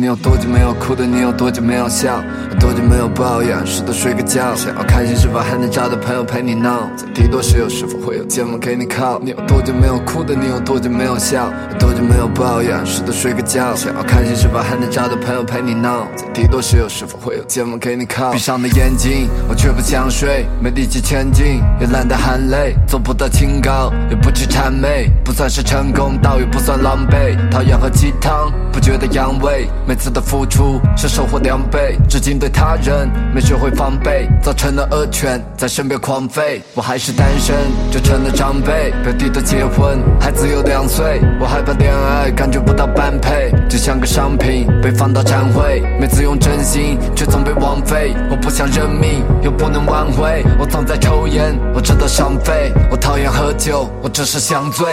你有多久没有哭的？你有多久没有笑？有多久没有抱怨？试图睡个觉。想要开心是否还能找到朋友陪你闹？在低落时又是否会有肩膀给你靠？你有多久没有哭的？你有多久没有笑？有多久没有抱怨？试图睡个觉。想要开心是否还能找到朋友陪你闹？在低落时又是否会有肩膀给你靠？闭上的眼睛，我却不想睡，没力气前进，也懒得含泪，做不到清高，也不去谄媚，不算是成功，倒也不算狼狈。讨厌喝鸡汤，不觉得阳痿。每次的付出是收获两倍，至今对他人没学会防备，造成了恶犬在身边狂吠。我还是单身，就成了长辈。表弟都结婚，孩子有两岁，我害怕恋爱，感觉不到般配，就像个商品被放到展会。每次用真心，却总被枉费。我不想认命，又不能挽回。我总在抽烟，我知道伤肺。我讨厌喝酒，我只是想醉。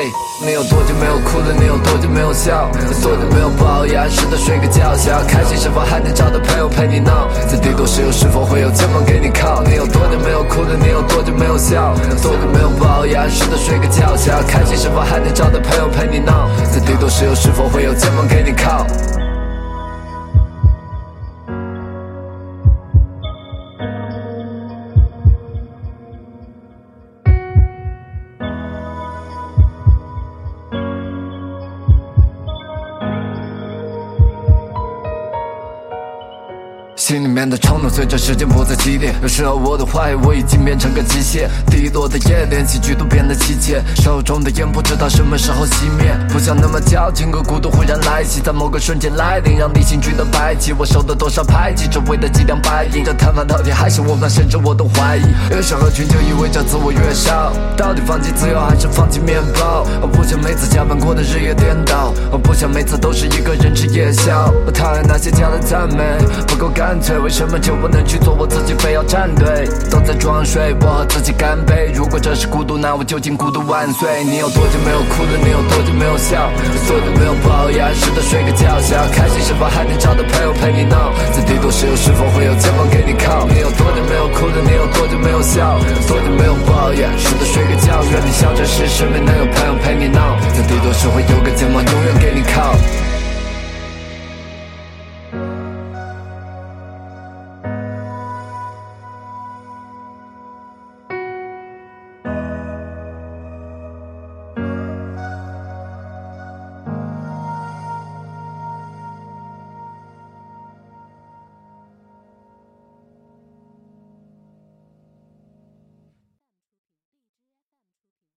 你有多久没有哭了？你有多久没有笑？有多久没有抱怨？试着睡个觉。想要开心，是否还能找到朋友陪你闹？在低谷时，又是否会有肩膀给你靠？你有多久没有哭了？你有多久没有笑？有多久没有抱怨？试着睡个觉。想要开心，是否还能找到朋友陪你闹？在低谷时，又是否会有肩膀给你靠？心里面的冲动随着时间不再激烈，有时候我都怀疑我已经变成个机械。低落的夜，连喜剧都变得凄切，手中的烟不知道什么时候熄灭。不想那么矫情，可孤独忽然来袭，在某个瞬间来临，让理性觉得白起。我受了多少排挤，只为了几两白银。这他妈到底还是我吗？甚至我都怀疑，越想合群就意味着自我越少。到底放弃自由还是放弃面包？我不想每次加班过得日夜颠倒，我不想每次都是一个人吃夜宵。我讨厌那些假的赞美，不够干。为什么就不能去做我自己，非要站队？都在装睡，我和自己干杯。如果这是孤独，那我就敬孤独万岁。你有多久没有哭了？你有多久没有笑？有多久没有抱怨？试着睡个觉，想要开心，是否还能找到朋友陪你闹？在低谷时，又是否会有肩膀给你靠？你有多久没有哭了？你有多久没有笑？有多久没有抱怨？试着睡个觉，愿你笑着时，身边能有朋友陪你闹。在低谷时，会有个肩膀永远给你靠。